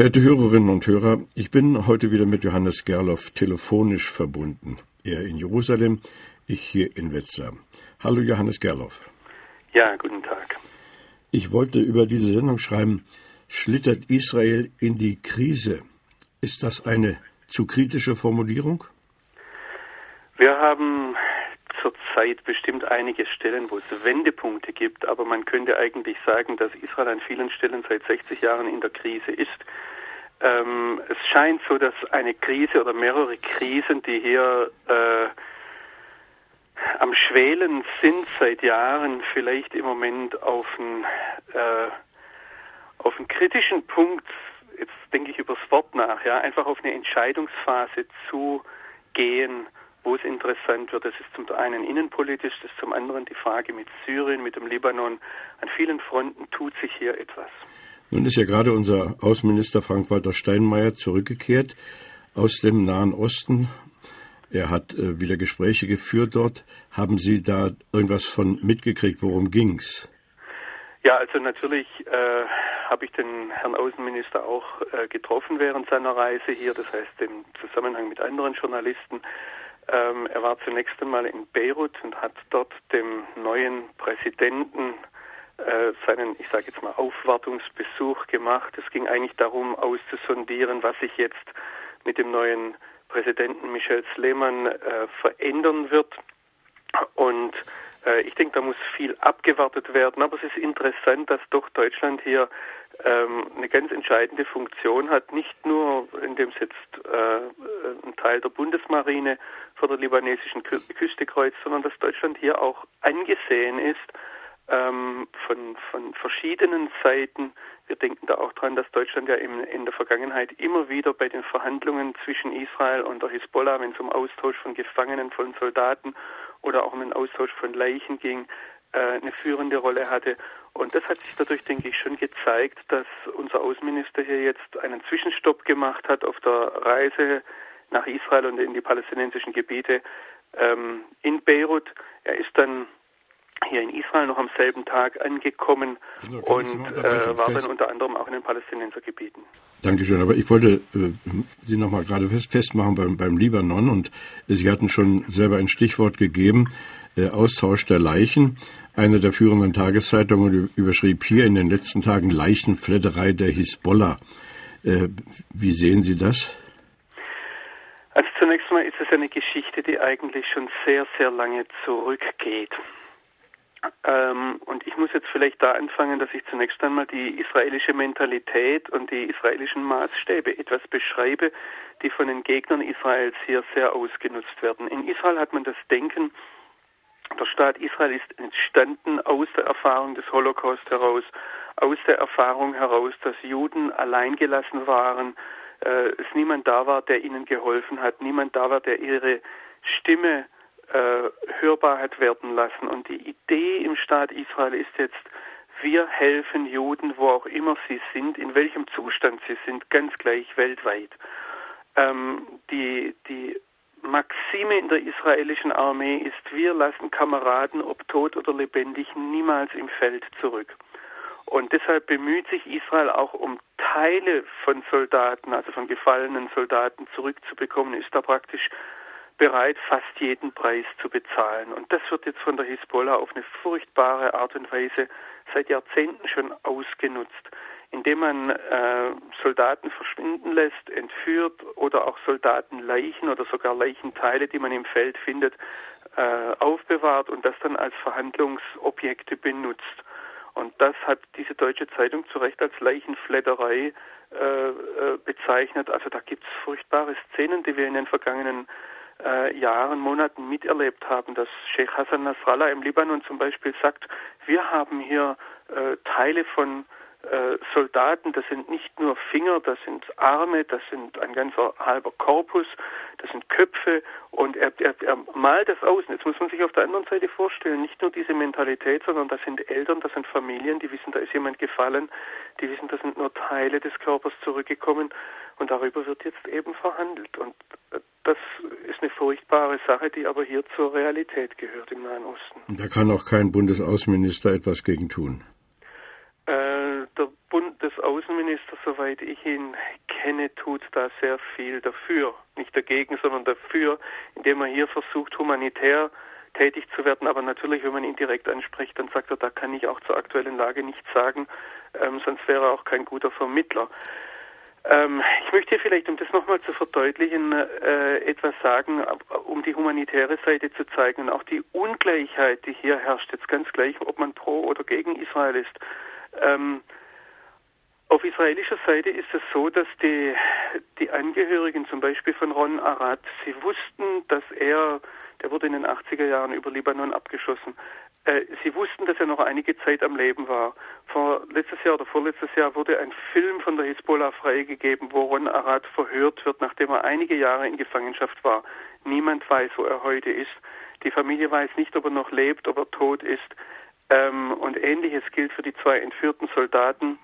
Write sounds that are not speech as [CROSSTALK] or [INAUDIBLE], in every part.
Verehrte Hörerinnen und Hörer, ich bin heute wieder mit Johannes Gerloff telefonisch verbunden. Er in Jerusalem, ich hier in Wetzlar. Hallo Johannes Gerloff. Ja, guten Tag. Ich wollte über diese Sendung schreiben, schlittert Israel in die Krise. Ist das eine zu kritische Formulierung? Wir haben zurzeit bestimmt einige Stellen, wo es Wendepunkte gibt, aber man könnte eigentlich sagen, dass Israel an vielen Stellen seit 60 Jahren in der Krise ist. Ähm, es scheint so, dass eine Krise oder mehrere Krisen, die hier äh, am Schwelen sind seit Jahren, vielleicht im Moment auf einen, äh, auf einen kritischen Punkt, jetzt denke ich über das Wort nach, ja, einfach auf eine Entscheidungsphase zu gehen, wo es interessant wird. Das ist zum einen innenpolitisch, das ist zum anderen die Frage mit Syrien, mit dem Libanon. An vielen Fronten tut sich hier etwas. Nun ist ja gerade unser Außenminister Frank-Walter Steinmeier zurückgekehrt aus dem Nahen Osten. Er hat äh, wieder Gespräche geführt dort. Haben Sie da irgendwas von mitgekriegt? Worum ging's? Ja, also natürlich äh, habe ich den Herrn Außenminister auch äh, getroffen während seiner Reise hier, das heißt im Zusammenhang mit anderen Journalisten. Ähm, er war zunächst einmal in Beirut und hat dort dem neuen Präsidenten seinen, ich sage jetzt mal, Aufwartungsbesuch gemacht. Es ging eigentlich darum, auszusondieren, was sich jetzt mit dem neuen Präsidenten Michel Sleman äh, verändern wird. Und äh, ich denke, da muss viel abgewartet werden. Aber es ist interessant, dass doch Deutschland hier ähm, eine ganz entscheidende Funktion hat, nicht nur indem es jetzt äh, ein Teil der Bundesmarine vor der libanesischen Küste kreuzt, sondern dass Deutschland hier auch angesehen ist ähm, von, von verschiedenen Seiten. Wir denken da auch dran, dass Deutschland ja in, in der Vergangenheit immer wieder bei den Verhandlungen zwischen Israel und der Hisbollah, wenn es um Austausch von Gefangenen, von Soldaten oder auch um den Austausch von Leichen ging, äh, eine führende Rolle hatte. Und das hat sich dadurch, denke ich, schon gezeigt, dass unser Außenminister hier jetzt einen Zwischenstopp gemacht hat auf der Reise nach Israel und in die palästinensischen Gebiete ähm, in Beirut. Er ist dann hier in Israel noch am selben Tag angekommen also, und äh, war dann unter anderem auch in den Palästinensergebieten. Dankeschön, aber ich wollte äh, Sie noch mal gerade fest, festmachen beim, beim Libanon und Sie hatten schon selber ein Stichwort gegeben, äh, Austausch der Leichen. Eine der führenden Tageszeitungen überschrieb hier in den letzten Tagen Leichenfledderei der Hisbollah. Äh, wie sehen Sie das? Also zunächst mal ist es eine Geschichte, die eigentlich schon sehr, sehr lange zurückgeht. Ähm, und ich muss jetzt vielleicht da anfangen, dass ich zunächst einmal die israelische Mentalität und die israelischen Maßstäbe etwas beschreibe, die von den Gegnern Israels hier sehr ausgenutzt werden. In Israel hat man das Denken, der Staat Israel ist entstanden aus der Erfahrung des Holocaust heraus, aus der Erfahrung heraus, dass Juden alleingelassen waren, äh, es niemand da war, der ihnen geholfen hat, niemand da war, der ihre Stimme äh, hörbar hat werden lassen. Und die Idee im Staat Israel ist jetzt, wir helfen Juden, wo auch immer sie sind, in welchem Zustand sie sind, ganz gleich weltweit. Ähm, die, die Maxime in der israelischen Armee ist, wir lassen Kameraden, ob tot oder lebendig, niemals im Feld zurück. Und deshalb bemüht sich Israel auch um Teile von Soldaten, also von gefallenen Soldaten zurückzubekommen, ist da praktisch bereit, fast jeden Preis zu bezahlen. Und das wird jetzt von der Hisbollah auf eine furchtbare Art und Weise seit Jahrzehnten schon ausgenutzt, indem man äh, Soldaten verschwinden lässt, entführt oder auch Soldatenleichen oder sogar Leichenteile, die man im Feld findet, äh, aufbewahrt und das dann als Verhandlungsobjekte benutzt. Und das hat diese deutsche Zeitung zu Recht als Leichenfledderei äh, äh bezeichnet. Also da gibt es furchtbare Szenen, die wir in den vergangenen äh, Jahren, Monaten miterlebt haben, dass Sheikh Hassan Nasrallah im Libanon zum Beispiel sagt, wir haben hier äh, Teile von äh, Soldaten, das sind nicht nur Finger, das sind Arme, das sind ein ganzer halber Korpus, das sind Köpfe und er, er, er malt das aus. Und jetzt muss man sich auf der anderen Seite vorstellen, nicht nur diese Mentalität, sondern das sind Eltern, das sind Familien, die wissen, da ist jemand gefallen, die wissen, da sind nur Teile des Körpers zurückgekommen und darüber wird jetzt eben verhandelt. Und äh, das ist eine furchtbare Sache, die aber hier zur Realität gehört im Nahen Osten. Da kann auch kein Bundesaußenminister etwas gegen tun. Äh, der Bundesaußenminister, soweit ich ihn kenne, tut da sehr viel dafür. Nicht dagegen, sondern dafür, indem er hier versucht, humanitär tätig zu werden. Aber natürlich, wenn man ihn direkt anspricht, dann sagt er, da kann ich auch zur aktuellen Lage nichts sagen, ähm, sonst wäre er auch kein guter Vermittler. Ähm, ich möchte vielleicht, um das nochmal zu verdeutlichen, äh, etwas sagen, um die humanitäre Seite zu zeigen und auch die Ungleichheit, die hier herrscht, jetzt ganz gleich, ob man pro oder gegen Israel ist. Ähm, auf israelischer Seite ist es so, dass die, die Angehörigen zum Beispiel von Ron Arad, sie wussten, dass er, der wurde in den 80er Jahren über Libanon abgeschossen, äh, sie wussten, dass er noch einige Zeit am Leben war. Vor letztes Jahr oder vorletztes Jahr wurde ein Film von der Hisbollah freigegeben, wo Ron Arad verhört wird, nachdem er einige Jahre in Gefangenschaft war. Niemand weiß, wo er heute ist. Die Familie weiß nicht, ob er noch lebt, ob er tot ist. Ähm, und ähnliches gilt für die zwei entführten Soldaten,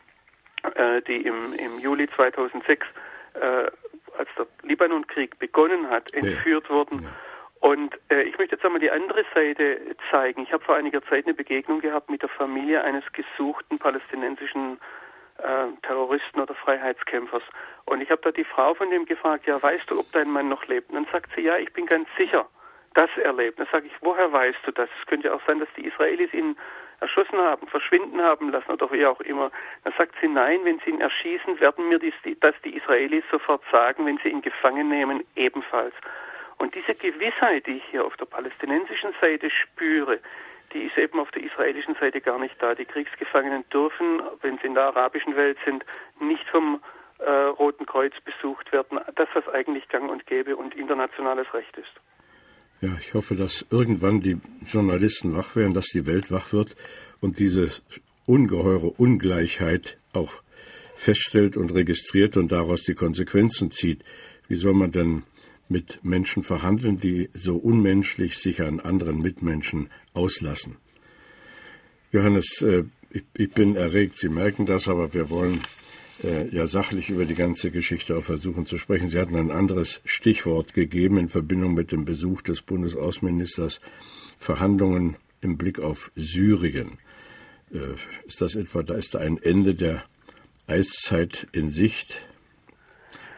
äh, die im, im Juli 2006, äh, als der Libanonkrieg begonnen hat, entführt ja. wurden. Ja. Und äh, ich möchte jetzt einmal die andere Seite zeigen. Ich habe vor einiger Zeit eine Begegnung gehabt mit der Familie eines gesuchten palästinensischen äh, Terroristen oder Freiheitskämpfers. Und ich habe da die Frau von dem gefragt, ja, weißt du, ob dein Mann noch lebt? Und dann sagt sie, ja, ich bin ganz sicher das erlebt. Dann sage ich, woher weißt du das? Es könnte auch sein, dass die Israelis ihn erschossen haben, verschwinden haben lassen oder wie auch immer. Dann sagt sie, nein, wenn sie ihn erschießen, werden mir das die Israelis sofort sagen, wenn sie ihn gefangen nehmen, ebenfalls. Und diese Gewissheit, die ich hier auf der palästinensischen Seite spüre, die ist eben auf der israelischen Seite gar nicht da. Die Kriegsgefangenen dürfen, wenn sie in der arabischen Welt sind, nicht vom äh, Roten Kreuz besucht werden. Das, was eigentlich gang und gäbe und internationales Recht ist. Ja, ich hoffe, dass irgendwann die Journalisten wach werden, dass die Welt wach wird und diese ungeheure Ungleichheit auch feststellt und registriert und daraus die Konsequenzen zieht. Wie soll man denn mit Menschen verhandeln, die so unmenschlich sich an anderen Mitmenschen auslassen? Johannes, äh, ich bin erregt, Sie merken das, aber wir wollen äh, ja sachlich über die ganze Geschichte auch versuchen zu sprechen. Sie hatten ein anderes Stichwort gegeben in Verbindung mit dem Besuch des Bundesaußenministers Verhandlungen im Blick auf Syrien. Äh, ist das etwa, da ist ein Ende der Eiszeit in Sicht?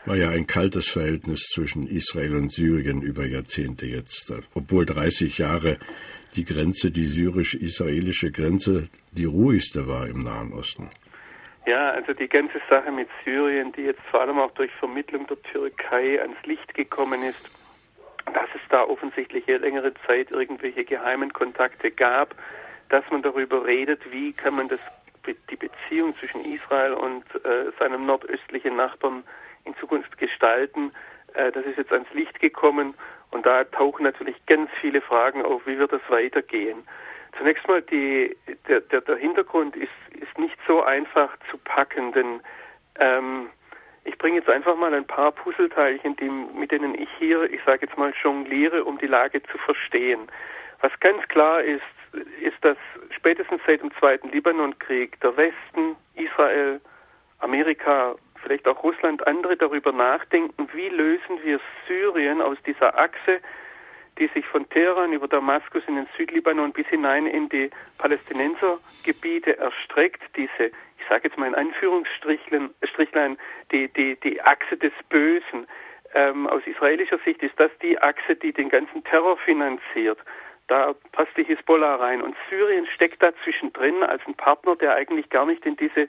War ja ein kaltes Verhältnis zwischen Israel und Syrien über Jahrzehnte jetzt, obwohl 30 Jahre die Grenze, die syrisch-israelische Grenze, die ruhigste war im Nahen Osten. Ja, also die ganze Sache mit Syrien, die jetzt vor allem auch durch Vermittlung der Türkei ans Licht gekommen ist, dass es da offensichtlich längere Zeit irgendwelche geheimen Kontakte gab, dass man darüber redet, wie kann man das, die Beziehung zwischen Israel und äh, seinem nordöstlichen Nachbarn in Zukunft gestalten. Äh, das ist jetzt ans Licht gekommen und da tauchen natürlich ganz viele Fragen auf, wie wird das weitergehen. Zunächst mal, die, der, der, der Hintergrund ist, ist nicht so einfach zu packen, denn ähm, ich bringe jetzt einfach mal ein paar Puzzleteilchen, die, mit denen ich hier, ich sage jetzt mal, jongliere, um die Lage zu verstehen. Was ganz klar ist, ist, dass spätestens seit dem Zweiten Libanonkrieg der Westen, Israel, Amerika, vielleicht auch Russland, andere darüber nachdenken, wie lösen wir Syrien aus dieser Achse die sich von Teheran über Damaskus in den Südlibanon bis hinein in die Palästinensergebiete erstreckt, diese, ich sage jetzt mal in Anführungsstrichlein, die, die, die Achse des Bösen. Ähm, aus israelischer Sicht ist das die Achse, die den ganzen Terror finanziert. Da passt die Hisbollah rein. Und Syrien steckt da zwischendrin als ein Partner, der eigentlich gar nicht in diese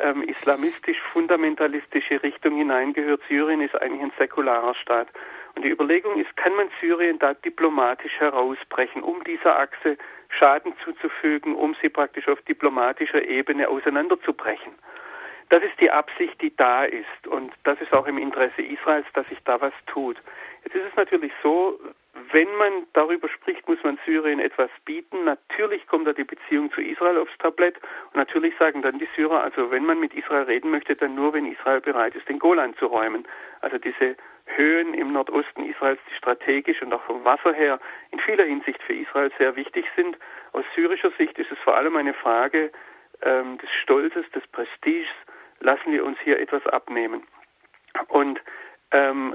ähm, islamistisch-fundamentalistische Richtung hineingehört. Syrien ist eigentlich ein säkularer Staat. Und die Überlegung ist, kann man Syrien da diplomatisch herausbrechen, um dieser Achse Schaden zuzufügen, um sie praktisch auf diplomatischer Ebene auseinanderzubrechen. Das ist die Absicht, die da ist. Und das ist auch im Interesse Israels, dass sich da was tut. Jetzt ist es natürlich so, wenn man darüber spricht, muss man Syrien etwas bieten. Natürlich kommt da die Beziehung zu Israel aufs Tablett und natürlich sagen dann die Syrer, also wenn man mit Israel reden möchte, dann nur, wenn Israel bereit ist, den Golan zu räumen. Also diese Höhen im Nordosten Israels, die strategisch und auch vom Wasser her in vieler Hinsicht für Israel sehr wichtig sind. Aus syrischer Sicht ist es vor allem eine Frage ähm, des Stolzes, des Prestiges. Lassen wir uns hier etwas abnehmen. Und ähm,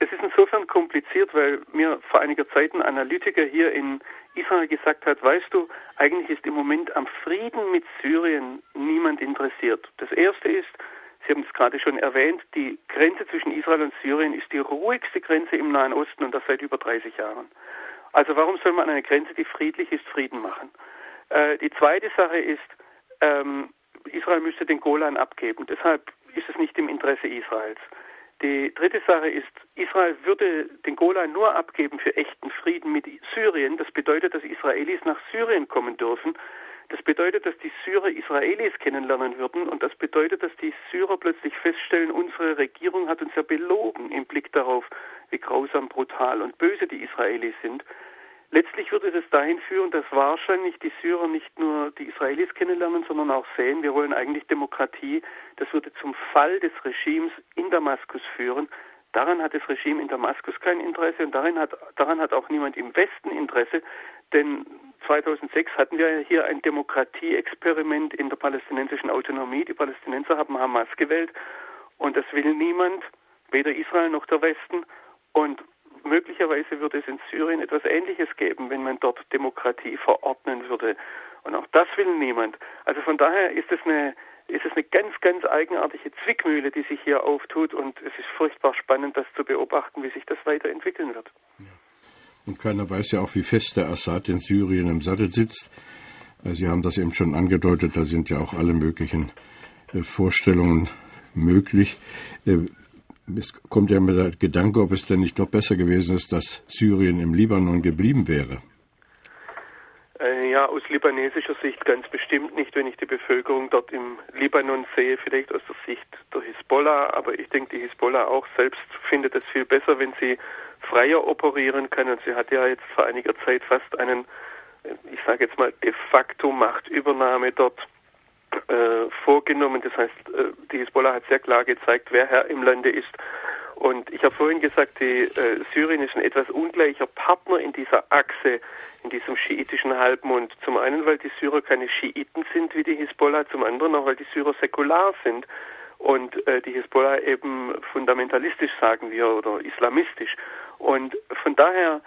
es ist insofern kompliziert, weil mir vor einiger Zeit ein Analytiker hier in Israel gesagt hat, weißt du, eigentlich ist im Moment am Frieden mit Syrien niemand interessiert. Das Erste ist, Sie haben es gerade schon erwähnt, die Grenze zwischen Israel und Syrien ist die ruhigste Grenze im Nahen Osten und das seit über 30 Jahren. Also warum soll man eine Grenze, die friedlich ist, Frieden machen? Äh, die zweite Sache ist, ähm, Israel müsste den Golan abgeben. Deshalb ist es nicht im Interesse Israels. Die dritte Sache ist, Israel würde den Golan nur abgeben für echten Frieden mit Syrien. Das bedeutet, dass Israelis nach Syrien kommen dürfen. Das bedeutet, dass die Syrer Israelis kennenlernen würden und das bedeutet, dass die Syrer plötzlich feststellen, unsere Regierung hat uns ja belogen im Blick darauf, wie grausam, brutal und böse die Israelis sind. Letztlich würde das dahin führen, dass wahrscheinlich die Syrer nicht nur die Israelis kennenlernen, sondern auch sehen, wir wollen eigentlich Demokratie. Das würde zum Fall des Regimes in Damaskus führen. Daran hat das Regime in Damaskus kein Interesse und daran hat, daran hat auch niemand im Westen Interesse, denn 2006 hatten wir hier ein Demokratieexperiment in der palästinensischen Autonomie. Die Palästinenser haben Hamas gewählt und das will niemand, weder Israel noch der Westen. Und möglicherweise würde es in Syrien etwas Ähnliches geben, wenn man dort Demokratie verordnen würde. Und auch das will niemand. Also von daher ist es eine ist es eine ganz, ganz eigenartige Zwickmühle, die sich hier auftut und es ist furchtbar spannend, das zu beobachten, wie sich das weiterentwickeln wird. Und keiner weiß ja auch, wie fest der Assad in Syrien im Sattel sitzt. Äh, Sie haben das eben schon angedeutet, da sind ja auch alle möglichen äh, Vorstellungen möglich. Äh, es kommt ja mir der Gedanke, ob es denn nicht doch besser gewesen ist, dass Syrien im Libanon geblieben wäre. Äh, ja, aus libanesischer Sicht ganz bestimmt nicht, wenn ich die Bevölkerung dort im Libanon sehe, vielleicht aus der Sicht der Hisbollah, aber ich denke, die Hisbollah auch selbst findet es viel besser, wenn sie freier operieren kann. Und sie hat ja jetzt vor einiger Zeit fast einen, ich sage jetzt mal, de facto Machtübernahme dort äh, vorgenommen. Das heißt, äh, die Hisbollah hat sehr klar gezeigt, wer Herr im Lande ist. Und ich habe vorhin gesagt, die äh, Syrien ist ein etwas ungleicher Partner in dieser Achse, in diesem schiitischen Halbmond. Zum einen, weil die Syrer keine Schiiten sind wie die Hisbollah, zum anderen auch, weil die Syrer säkular sind und äh, die Hisbollah eben fundamentalistisch, sagen wir, oder islamistisch. Und von daher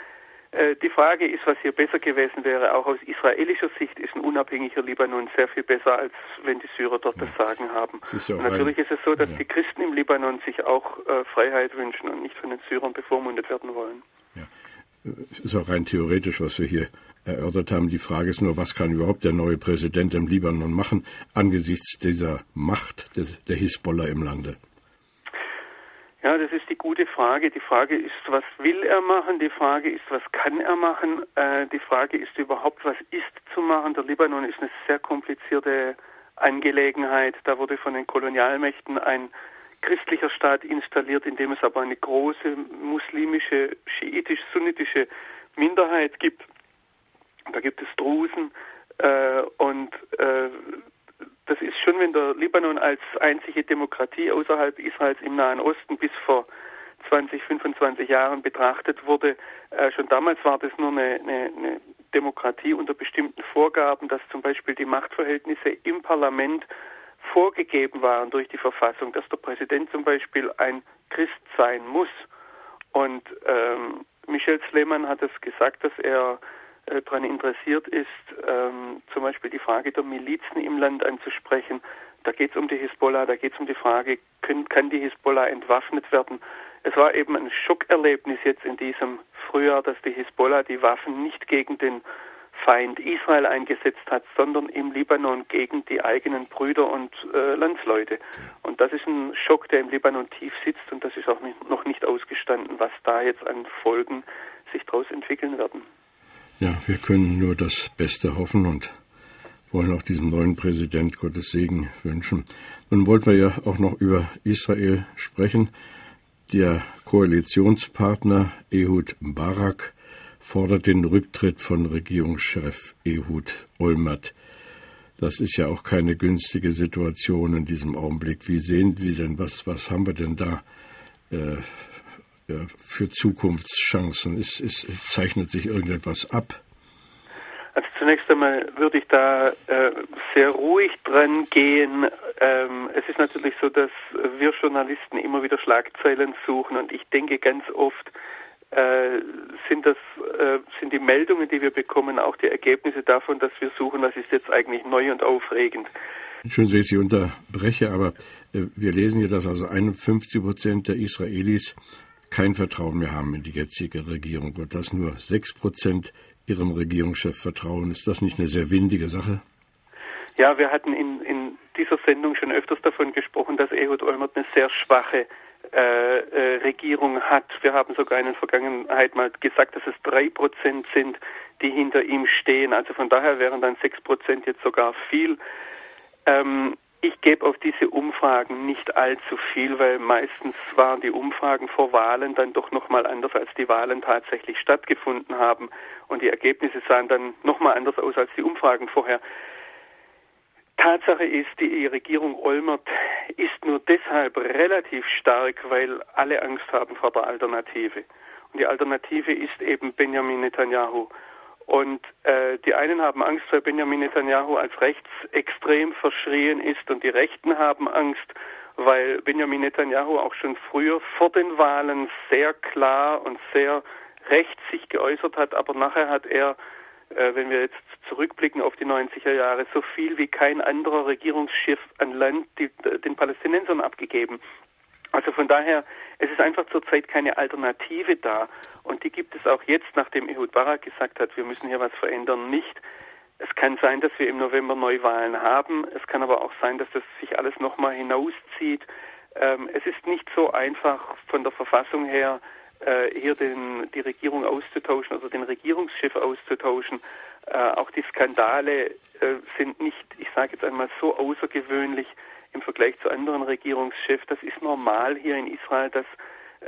die Frage ist, was hier besser gewesen wäre, auch aus israelischer Sicht ist ein unabhängiger Libanon sehr viel besser, als wenn die Syrer dort das Sagen haben. Ist natürlich ist es so, dass ja. die Christen im Libanon sich auch äh, Freiheit wünschen und nicht von den Syrern bevormundet werden wollen. Ja. Ist auch rein theoretisch, was wir hier erörtert haben. Die Frage ist nur, was kann überhaupt der neue Präsident im Libanon machen angesichts dieser Macht des, der Hisbollah im Lande? Ja, das ist die gute Frage. Die Frage ist, was will er machen? Die Frage ist, was kann er machen? Äh, die Frage ist überhaupt, was ist zu machen? Der Libanon ist eine sehr komplizierte Angelegenheit. Da wurde von den Kolonialmächten ein christlicher Staat installiert, in dem es aber eine große muslimische, schiitisch-sunnitische Minderheit gibt. Da gibt es Drusen äh, und äh, das ist schon, wenn der Libanon als einzige Demokratie außerhalb Israels im Nahen Osten bis vor 20, 25 Jahren betrachtet wurde. Äh, schon damals war das nur eine, eine, eine Demokratie unter bestimmten Vorgaben, dass zum Beispiel die Machtverhältnisse im Parlament vorgegeben waren durch die Verfassung, dass der Präsident zum Beispiel ein Christ sein muss. Und ähm, Michel Sleman hat es gesagt, dass er daran interessiert ist, ähm, zum Beispiel die Frage der Milizen im Land anzusprechen. Da geht es um die Hisbollah, da geht es um die Frage, können, kann die Hisbollah entwaffnet werden? Es war eben ein Schockerlebnis jetzt in diesem Frühjahr, dass die Hisbollah die Waffen nicht gegen den Feind Israel eingesetzt hat, sondern im Libanon gegen die eigenen Brüder und äh, Landsleute. Und das ist ein Schock, der im Libanon tief sitzt und das ist auch nicht, noch nicht ausgestanden, was da jetzt an Folgen sich daraus entwickeln werden. Ja, wir können nur das Beste hoffen und wollen auch diesem neuen Präsident Gottes Segen wünschen. Nun wollten wir ja auch noch über Israel sprechen. Der Koalitionspartner Ehud Barak fordert den Rücktritt von Regierungschef Ehud Olmert. Das ist ja auch keine günstige Situation in diesem Augenblick. Wie sehen Sie denn, was, was haben wir denn da äh, ja, für Zukunftschancen? Ist, ist, zeichnet sich irgendetwas ab? Also zunächst einmal würde ich da äh, sehr ruhig dran gehen. Ähm, es ist natürlich so, dass wir Journalisten immer wieder Schlagzeilen suchen und ich denke ganz oft äh, sind das äh, sind die Meldungen, die wir bekommen, auch die Ergebnisse davon, dass wir suchen, was ist jetzt eigentlich neu und aufregend. Schön, dass ich Sie unterbreche, aber äh, wir lesen hier, dass also 51 Prozent der Israelis kein Vertrauen mehr haben in die jetzige Regierung und dass nur 6 Prozent Ihrem Regierungschef vertrauen. Ist das nicht eine sehr windige Sache? Ja, wir hatten in, in dieser Sendung schon öfters davon gesprochen, dass Ehud Olmert eine sehr schwache äh, äh, Regierung hat. Wir haben sogar in der Vergangenheit mal gesagt, dass es drei Prozent sind, die hinter ihm stehen. Also von daher wären dann sechs Prozent jetzt sogar viel. Ähm, ich gebe auf diese Umfragen nicht allzu viel, weil meistens waren die Umfragen vor Wahlen dann doch nochmal anders, als die Wahlen tatsächlich stattgefunden haben. Und die Ergebnisse sahen dann nochmal anders aus als die Umfragen vorher. Tatsache ist, die Regierung Olmert ist nur deshalb relativ stark, weil alle Angst haben vor der Alternative. Und die Alternative ist eben Benjamin Netanyahu. Und äh, die einen haben Angst, weil Benjamin Netanyahu als rechtsextrem verschrien ist und die Rechten haben Angst, weil Benjamin Netanyahu auch schon früher vor den Wahlen sehr klar und sehr rechts sich geäußert hat, aber nachher hat er, äh, wenn wir jetzt zurückblicken auf die 90er Jahre, so viel wie kein anderer Regierungsschiff an Land die, den Palästinensern abgegeben. Also von daher, es ist einfach zurzeit keine Alternative da. Und die gibt es auch jetzt, nachdem Ehud Barak gesagt hat, wir müssen hier was verändern, nicht. Es kann sein, dass wir im November Neuwahlen haben. Es kann aber auch sein, dass das sich alles nochmal hinauszieht. Ähm, es ist nicht so einfach von der Verfassung her, äh, hier den, die Regierung auszutauschen, also den Regierungschef auszutauschen. Äh, auch die Skandale äh, sind nicht, ich sage jetzt einmal, so außergewöhnlich, im Vergleich zu anderen Regierungschefs. Das ist normal hier in Israel, dass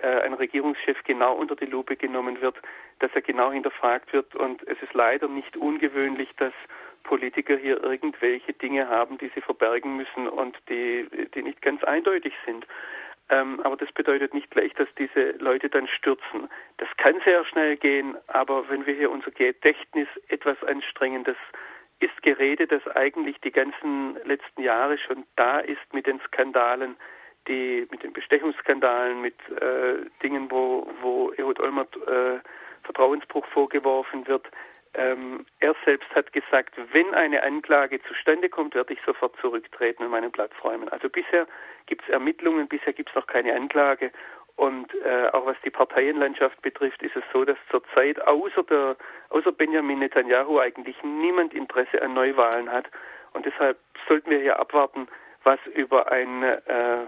äh, ein Regierungschef genau unter die Lupe genommen wird, dass er genau hinterfragt wird. Und es ist leider nicht ungewöhnlich, dass Politiker hier irgendwelche Dinge haben, die sie verbergen müssen und die, die nicht ganz eindeutig sind. Ähm, aber das bedeutet nicht gleich, dass diese Leute dann stürzen. Das kann sehr schnell gehen, aber wenn wir hier unser Gedächtnis etwas anstrengen, das ist Gerede, das eigentlich die ganzen letzten Jahre schon da ist mit den Skandalen, die mit den Bestechungsskandalen, mit äh, Dingen, wo, wo Ehud Olmert äh, Vertrauensbruch vorgeworfen wird. Ähm, er selbst hat gesagt, wenn eine Anklage zustande kommt, werde ich sofort zurücktreten und meinen Platz räumen. Also bisher gibt es Ermittlungen, bisher gibt es noch keine Anklage und äh, auch was die Parteienlandschaft betrifft, ist es so, dass zurzeit außer, der, außer Benjamin Netanyahu eigentlich niemand Interesse an Neuwahlen hat. Und deshalb sollten wir hier abwarten, was über ein, äh,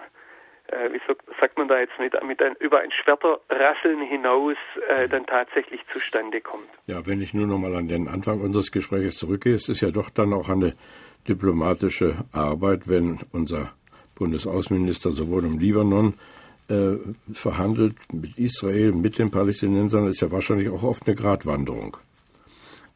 äh, wie sagt man da jetzt, mit, mit ein, über ein Schwerterrasseln hinaus äh, dann tatsächlich zustande kommt. Ja, wenn ich nur noch mal an den Anfang unseres Gesprächs zurückgehe, ist es ja doch dann auch eine diplomatische Arbeit, wenn unser Bundesaußenminister sowohl im Libanon äh, verhandelt mit Israel, mit den Palästinensern, ist ja wahrscheinlich auch oft eine Gratwanderung.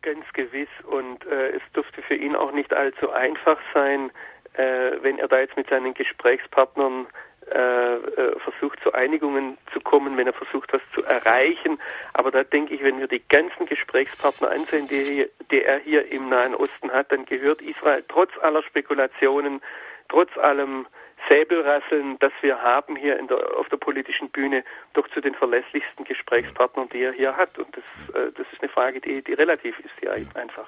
Ganz gewiss. Und äh, es dürfte für ihn auch nicht allzu einfach sein, äh, wenn er da jetzt mit seinen Gesprächspartnern äh, äh, versucht, zu Einigungen zu kommen, wenn er versucht, was zu erreichen. Aber da denke ich, wenn wir die ganzen Gesprächspartner ansehen, die, die er hier im Nahen Osten hat, dann gehört Israel trotz aller Spekulationen, trotz allem Säbelrasseln, das wir haben hier der, auf der politischen Bühne, doch zu den verlässlichsten Gesprächspartnern, die er hier hat. Und das, äh, das ist eine Frage, die, die relativ ist hier einfach.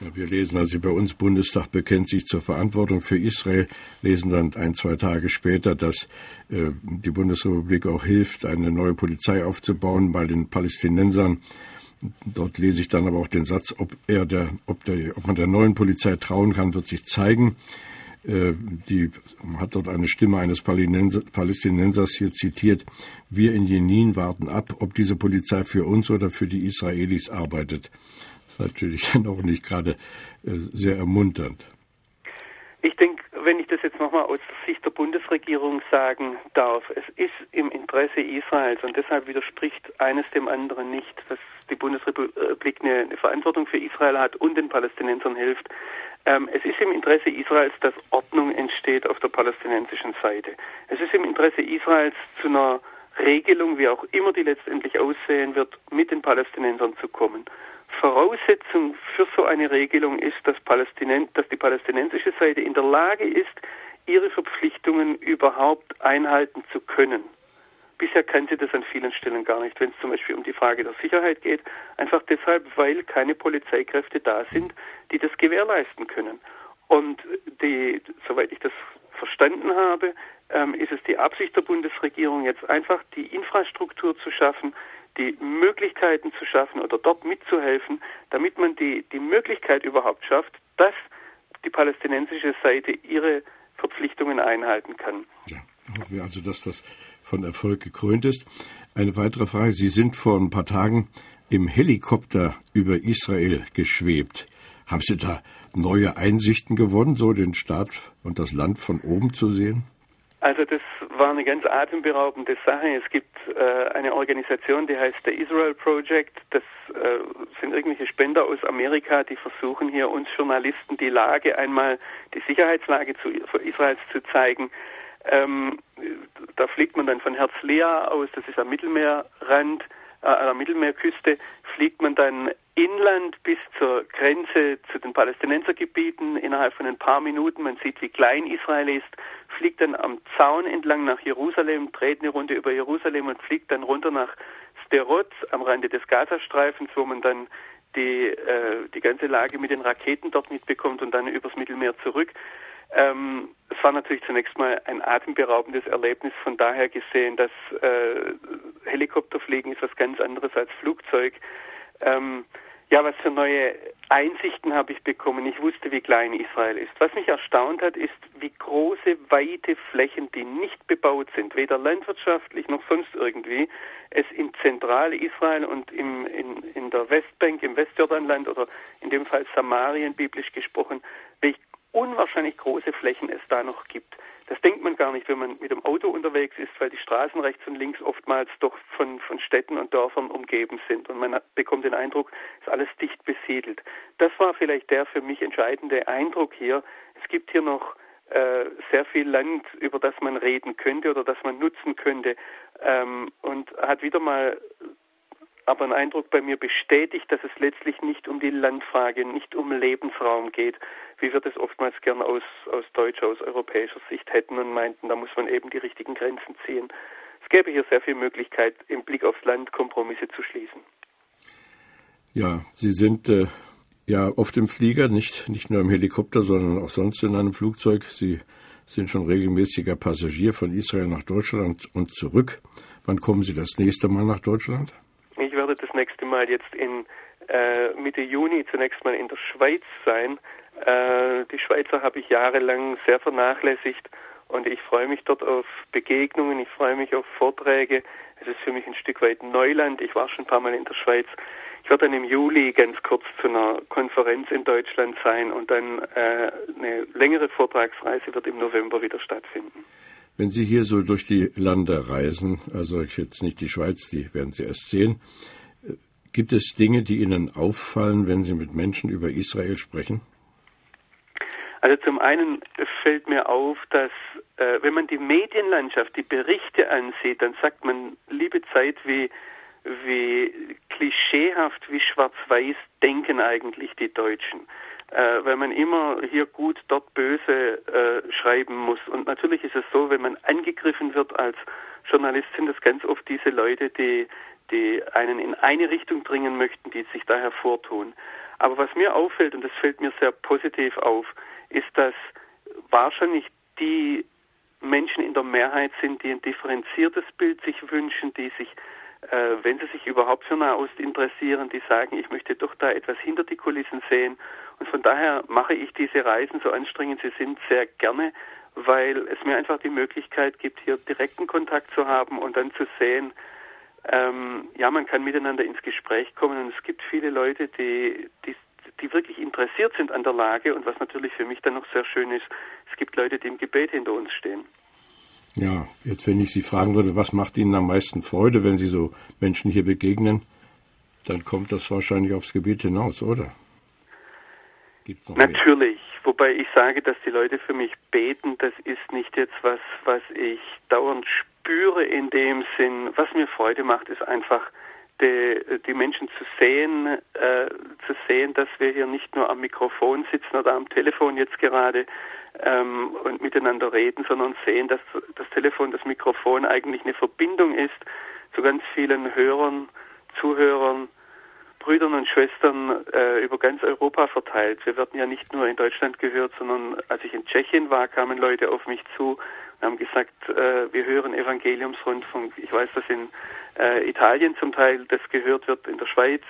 Ja, wir lesen also bei uns, Bundestag bekennt sich zur Verantwortung für Israel, lesen dann ein, zwei Tage später, dass äh, die Bundesrepublik auch hilft, eine neue Polizei aufzubauen bei den Palästinensern. Dort lese ich dann aber auch den Satz, ob, er der, ob, der, ob man der neuen Polizei trauen kann, wird sich zeigen. Äh, die hat dort eine Stimme eines Palästinensers hier zitiert. Wir in Jenin warten ab, ob diese Polizei für uns oder für die Israelis arbeitet. Das ist natürlich [LAUGHS] dann auch nicht gerade äh, sehr ermunternd. Ich denke, wenn ich das jetzt nochmal aus Sicht der Bundesregierung sagen darf, es ist im Interesse Israels und deshalb widerspricht eines dem anderen nicht, dass die Bundesrepublik eine, eine Verantwortung für Israel hat und den Palästinensern hilft. Ähm, es ist im Interesse Israels, dass Ordnung entsteht auf der palästinensischen Seite. Es ist im Interesse Israels zu einer Regelung, wie auch immer die letztendlich aussehen wird, mit den Palästinensern zu kommen. Voraussetzung für so eine Regelung ist, dass, dass die palästinensische Seite in der Lage ist, ihre Verpflichtungen überhaupt einhalten zu können. Bisher kann sie das an vielen Stellen gar nicht, wenn es zum Beispiel um die Frage der Sicherheit geht, einfach deshalb, weil keine Polizeikräfte da sind, die das gewährleisten können. Und die, soweit ich das verstanden habe, ähm, ist es die Absicht der Bundesregierung, jetzt einfach die Infrastruktur zu schaffen, die Möglichkeiten zu schaffen oder dort mitzuhelfen, damit man die, die Möglichkeit überhaupt schafft, dass die palästinensische Seite ihre Verpflichtungen einhalten kann. Ja, hoffen wir also, dass das von Erfolg gekrönt ist. Eine weitere Frage. Sie sind vor ein paar Tagen im Helikopter über Israel geschwebt. Haben Sie da neue Einsichten gewonnen, so den Staat und das Land von oben zu sehen? Also das war eine ganz atemberaubende Sache. Es gibt äh, eine Organisation, die heißt der Israel Project. Das äh, sind irgendwelche Spender aus Amerika, die versuchen hier uns Journalisten die Lage einmal, die Sicherheitslage zu, Israels zu zeigen. Ähm, da fliegt man dann von Herzliya aus, das ist am Mittelmeerrand, äh, an der Mittelmeerküste, fliegt man dann inland bis zur Grenze zu den Palästinensergebieten innerhalb von ein paar Minuten. Man sieht, wie klein Israel ist, fliegt dann am Zaun entlang nach Jerusalem, dreht eine Runde über Jerusalem und fliegt dann runter nach Sderot am Rande des Gazastreifens, wo man dann die, äh, die ganze Lage mit den Raketen dort mitbekommt und dann übers Mittelmeer zurück. Ähm, es war natürlich zunächst mal ein atemberaubendes Erlebnis, von daher gesehen, dass äh, Helikopterfliegen ist was ganz anderes als Flugzeug. Ähm, ja, was für neue Einsichten habe ich bekommen. Ich wusste, wie klein Israel ist. Was mich erstaunt hat, ist, wie große, weite Flächen, die nicht bebaut sind, weder landwirtschaftlich noch sonst irgendwie, es in Zentralisrael und im, in, in der Westbank, im Westjordanland oder in dem Fall Samarien, biblisch gesprochen, welch unwahrscheinlich große Flächen es da noch gibt. Das denkt man gar nicht, wenn man mit dem Auto unterwegs ist, weil die Straßen rechts und links oftmals doch von, von Städten und Dörfern umgeben sind. Und man bekommt den Eindruck, es ist alles dicht besiedelt. Das war vielleicht der für mich entscheidende Eindruck hier. Es gibt hier noch äh, sehr viel Land, über das man reden könnte oder das man nutzen könnte. Ähm, und hat wieder mal aber ein Eindruck bei mir bestätigt, dass es letztlich nicht um die Landfrage, nicht um Lebensraum geht, wie wir das oftmals gern aus, aus deutscher, aus europäischer Sicht hätten und meinten, da muss man eben die richtigen Grenzen ziehen. Es gäbe hier sehr viel Möglichkeit, im Blick aufs Land Kompromisse zu schließen. Ja, Sie sind äh, ja oft im Flieger, nicht, nicht nur im Helikopter, sondern auch sonst in einem Flugzeug. Sie sind schon regelmäßiger Passagier von Israel nach Deutschland und zurück. Wann kommen Sie das nächste Mal nach Deutschland? Ich werde das nächste Mal jetzt in äh, Mitte Juni zunächst mal in der Schweiz sein. Äh, die Schweizer habe ich jahrelang sehr vernachlässigt und ich freue mich dort auf Begegnungen, ich freue mich auf Vorträge. Es ist für mich ein Stück weit Neuland. Ich war schon ein paar Mal in der Schweiz. Ich werde dann im Juli ganz kurz zu einer Konferenz in Deutschland sein und dann äh, eine längere Vortragsreise wird im November wieder stattfinden. Wenn Sie hier so durch die Lande reisen, also jetzt nicht die Schweiz, die werden Sie erst sehen, gibt es Dinge, die Ihnen auffallen, wenn Sie mit Menschen über Israel sprechen? Also zum einen fällt mir auf, dass äh, wenn man die Medienlandschaft, die Berichte ansieht, dann sagt man, liebe Zeit, wie, wie klischeehaft, wie schwarz-weiß denken eigentlich die Deutschen äh, weil man immer hier gut, dort böse äh, schreiben muss. Und natürlich ist es so, wenn man angegriffen wird als Journalist, sind es ganz oft diese Leute, die, die einen in eine Richtung bringen möchten, die sich da hervortun. Aber was mir auffällt, und das fällt mir sehr positiv auf, ist, dass wahrscheinlich die Menschen in der Mehrheit sind, die ein differenziertes Bild sich wünschen, die sich äh, wenn sie sich überhaupt für Nahost interessieren, die sagen, ich möchte doch da etwas hinter die Kulissen sehen. Und von daher mache ich diese Reisen, so anstrengend sie sind, sehr gerne, weil es mir einfach die Möglichkeit gibt, hier direkten Kontakt zu haben und dann zu sehen, ähm, ja, man kann miteinander ins Gespräch kommen und es gibt viele Leute, die, die die wirklich interessiert sind an der Lage und was natürlich für mich dann noch sehr schön ist, es gibt Leute, die im Gebet hinter uns stehen. Ja, jetzt wenn ich Sie fragen würde, was macht Ihnen am meisten Freude, wenn Sie so Menschen hier begegnen, dann kommt das wahrscheinlich aufs Gebet hinaus, oder? Natürlich, mehr? wobei ich sage, dass die Leute für mich beten, das ist nicht jetzt was, was ich dauernd spüre in dem Sinn. Was mir Freude macht, ist einfach die, die Menschen zu sehen, äh, zu sehen, dass wir hier nicht nur am Mikrofon sitzen oder am Telefon jetzt gerade ähm, und miteinander reden, sondern sehen, dass das Telefon, das Mikrofon eigentlich eine Verbindung ist zu ganz vielen Hörern, Zuhörern, Brüdern und Schwestern äh, über ganz Europa verteilt. Wir werden ja nicht nur in Deutschland gehört, sondern als ich in Tschechien war, kamen Leute auf mich zu und haben gesagt, äh, wir hören Evangeliumsrundfunk. Ich weiß, dass in äh, Italien zum Teil das gehört wird, in der Schweiz.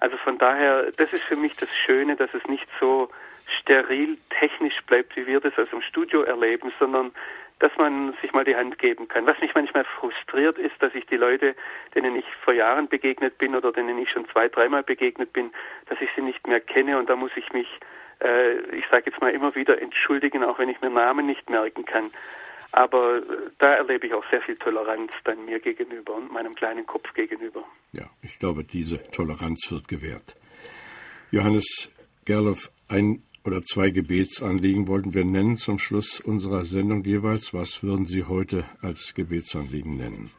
Also von daher, das ist für mich das Schöne, dass es nicht so steril technisch bleibt, wie wir das aus dem Studio erleben, sondern dass man sich mal die Hand geben kann. Was mich manchmal frustriert ist, dass ich die Leute, denen ich vor Jahren begegnet bin oder denen ich schon zwei, dreimal begegnet bin, dass ich sie nicht mehr kenne und da muss ich mich, äh, ich sage jetzt mal immer wieder entschuldigen, auch wenn ich mir Namen nicht merken kann. Aber äh, da erlebe ich auch sehr viel Toleranz dann mir gegenüber und meinem kleinen Kopf gegenüber. Ja, ich glaube, diese Toleranz wird gewährt. Johannes Gerloff, ein oder zwei Gebetsanliegen wollten wir nennen zum Schluss unserer Sendung jeweils. Was würden Sie heute als Gebetsanliegen nennen?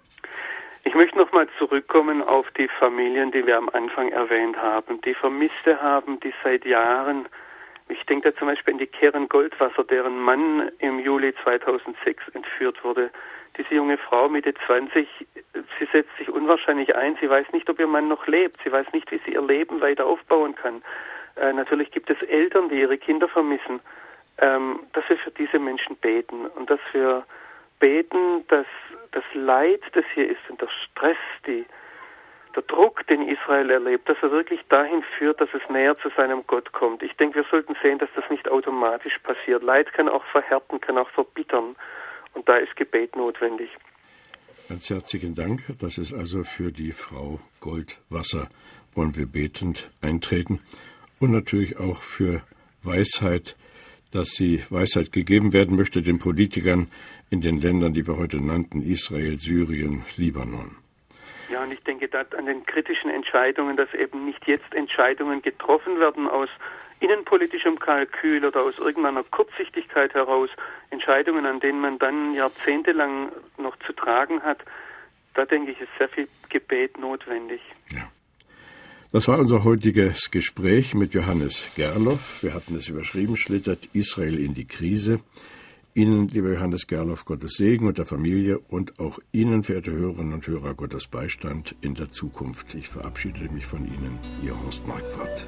Ich möchte nochmal zurückkommen auf die Familien, die wir am Anfang erwähnt haben, die Vermisste haben, die seit Jahren, ich denke da zum Beispiel an die Keren Goldwasser, deren Mann im Juli 2006 entführt wurde. Diese junge Frau Mitte 20, sie setzt sich unwahrscheinlich ein, sie weiß nicht, ob ihr Mann noch lebt, sie weiß nicht, wie sie ihr Leben weiter aufbauen kann. Äh, natürlich gibt es Eltern, die ihre Kinder vermissen, ähm, dass wir für diese Menschen beten und dass wir beten, dass das Leid, das hier ist und der Stress, die, der Druck, den Israel erlebt, dass er wirklich dahin führt, dass es näher zu seinem Gott kommt. Ich denke, wir sollten sehen, dass das nicht automatisch passiert. Leid kann auch verhärten, kann auch verbittern. Und da ist Gebet notwendig. Ganz herzlichen Dank. Das ist also für die Frau Goldwasser. Wollen wir betend eintreten und natürlich auch für Weisheit, dass sie Weisheit gegeben werden möchte den Politikern in den Ländern, die wir heute nannten, Israel, Syrien, Libanon. Ja, und ich denke da an den kritischen Entscheidungen, dass eben nicht jetzt Entscheidungen getroffen werden aus innenpolitischem Kalkül oder aus irgendeiner Kurzsichtigkeit heraus, Entscheidungen, an denen man dann jahrzehntelang noch zu tragen hat. Da denke ich, ist sehr viel Gebet notwendig. Ja. Das war unser heutiges Gespräch mit Johannes Gerloff. Wir hatten es überschrieben, schlittert Israel in die Krise. Ihnen, lieber Johannes Gerloff, Gottes Segen und der Familie und auch Ihnen, verehrte Hörerinnen und Hörer, Gottes Beistand in der Zukunft. Ich verabschiede mich von Ihnen, Ihr Horst Marquardt.